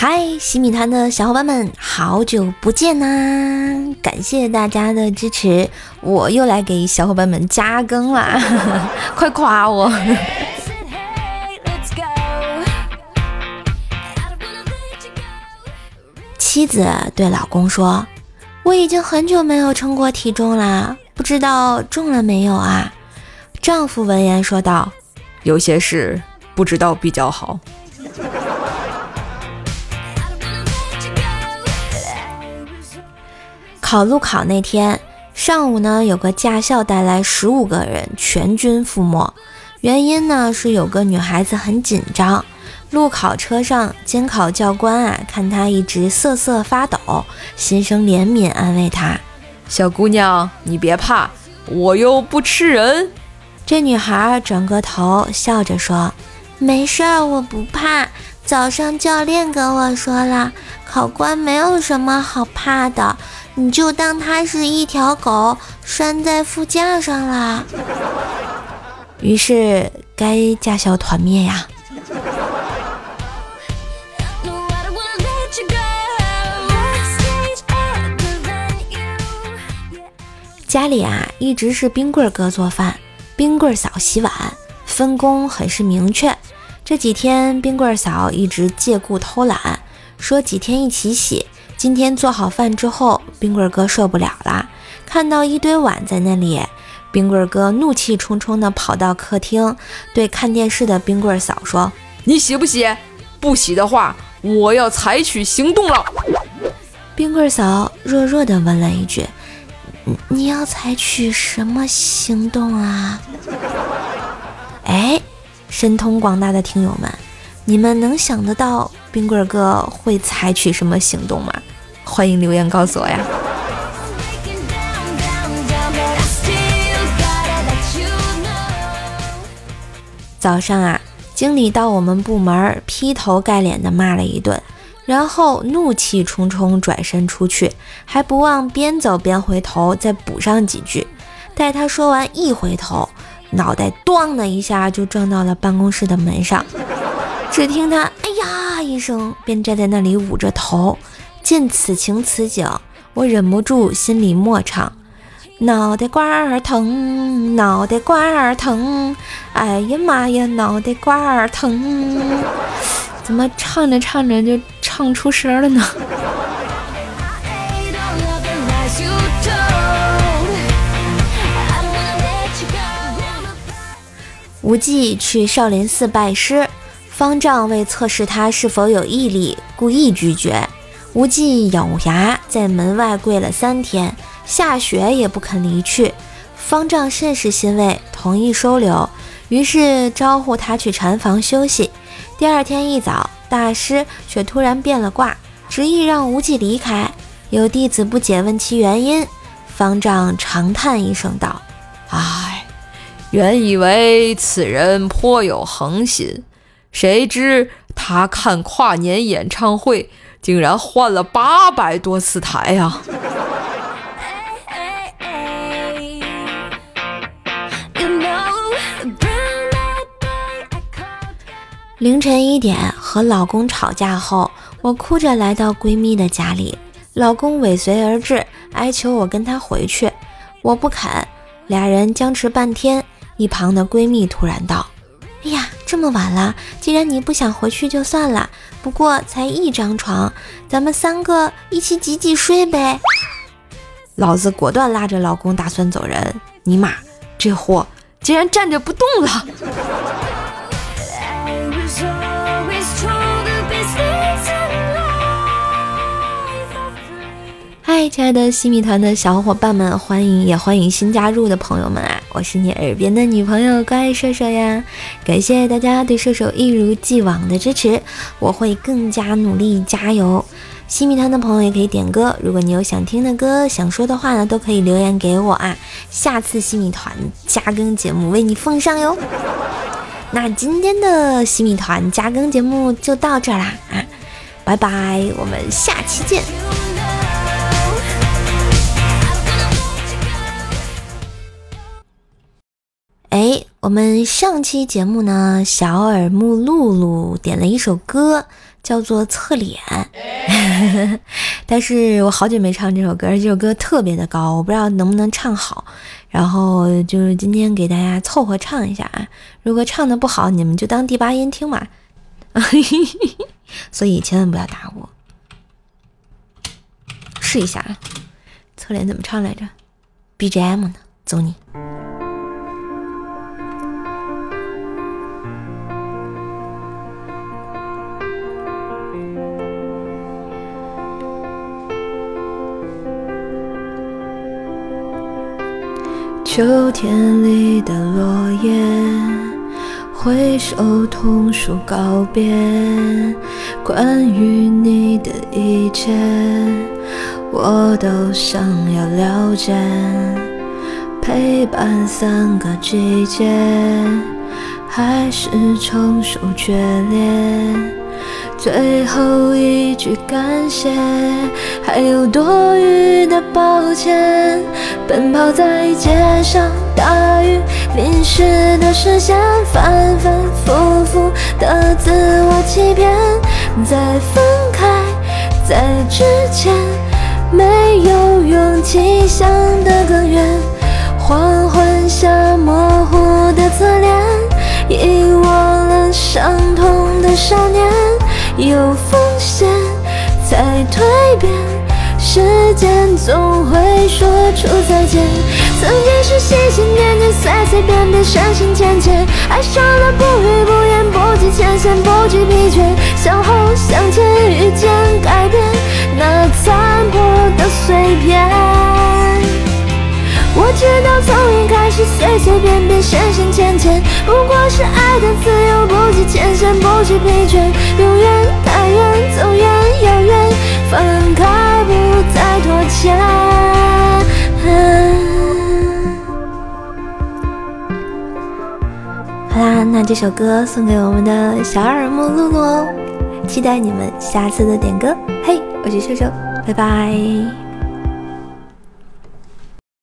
嗨，洗米团的小伙伴们，好久不见呐！感谢大家的支持，我又来给小伙伴们加更啦，快夸我！妻子对老公说：“我已经很久没有称过体重啦，不知道重了没有啊？”丈夫闻言说道：“有些事不知道比较好。”考路考那天上午呢，有个驾校带来十五个人，全军覆没。原因呢是有个女孩子很紧张。路考车上，监考教官啊看她一直瑟瑟发抖，心生怜悯，安慰她：“小姑娘，你别怕，我又不吃人。”这女孩转过头，笑着说：“没事儿，我不怕。早上教练跟我说了，考官没有什么好怕的。”你就当它是一条狗拴在副驾上了，于是该驾校团灭呀。家里啊，一直是冰棍哥做饭，冰棍嫂洗碗，分工很是明确。这几天冰棍嫂一直借故偷懒，说几天一起洗。今天做好饭之后，冰棍哥受不了了，看到一堆碗在那里，冰棍哥怒气冲冲地跑到客厅，对看电视的冰棍嫂说：“你洗不洗？不洗的话，我要采取行动了。”冰棍嫂弱弱地问了一句：“你要采取什么行动啊？”哎，神通广大的听友们，你们能想得到冰棍哥会采取什么行动吗？欢迎留言告诉我呀！早上啊，经理到我们部门，劈头盖脸的骂了一顿，然后怒气冲冲转身出去，还不忘边走边回头再补上几句。待他说完，一回头，脑袋“咣”的一下就撞到了办公室的门上，只听他“哎呀”一声，便站在那里捂着头。见此情此景，我忍不住心里默唱：脑袋瓜儿疼，脑袋瓜儿疼，哎呀妈呀，脑袋瓜儿疼！怎么唱着唱着就唱出声了呢？无忌去少林寺拜师，方丈为测试他是否有毅力，故意拒绝。无忌咬牙在门外跪了三天，下雪也不肯离去。方丈甚是欣慰，同意收留，于是招呼他去禅房休息。第二天一早，大师却突然变了卦，执意让无忌离开。有弟子不解，问其原因。方丈长叹一声道：“唉，原以为此人颇有恒心，谁知他看跨年演唱会。”竟然换了八百多次台呀！凌晨一点和老公吵架后，我哭着来到闺蜜的家里，老公尾随而至，哀求我跟他回去，我不肯，俩人僵持半天，一旁的闺蜜突然道。这么晚了，既然你不想回去就算了。不过才一张床，咱们三个一起挤挤睡呗。老子果断拉着老公打算走人。尼玛，这货竟然站着不动了！嗨，亲爱的西米团的小伙伴们，欢迎也欢迎新加入的朋友们啊！我是你耳边的女朋友乖射手呀，感谢大家对射手一如既往的支持，我会更加努力加油。西米团的朋友也可以点歌，如果你有想听的歌、想说的话呢，都可以留言给我啊，下次西米团加更节目为你奉上哟。那今天的西米团加更节目就到这儿啦啊，拜拜，我们下期见。我们上期节目呢，小耳目露露点了一首歌，叫做《侧脸》，但是我好久没唱这首歌，这首歌特别的高，我不知道能不能唱好。然后就是今天给大家凑合唱一下啊，如果唱的不好，你们就当第八音听嘛。所以千万不要打我，试一下啊。侧脸怎么唱来着？BGM 呢？走你。秋天里的落叶，挥手同树告别。关于你的一切，我都想要了解。陪伴三个季节，还是成熟决裂。最后一句感谢，还有多余的抱歉。奔跑在街上，大雨淋湿的视线，反反复复的自我欺骗。在分开在之前，没有勇气想得更远。黄昏下少年。有风险才蜕变，时间总会说出再见。曾经是心心念念，随随便便，深深浅浅，爱上了不语不言，不计前嫌，不惧疲倦，向后向前，遇见改变那残破的碎片。我知道从一开始随随便便深深浅浅，不过是爱的自由，不计前嫌，不惧疲倦，永远太远，走远遥远，分开不再拖欠。好啦，那这首歌送给我们的小耳目露露哦，期待你们下次的点歌。嘿，我是秀秀，拜拜。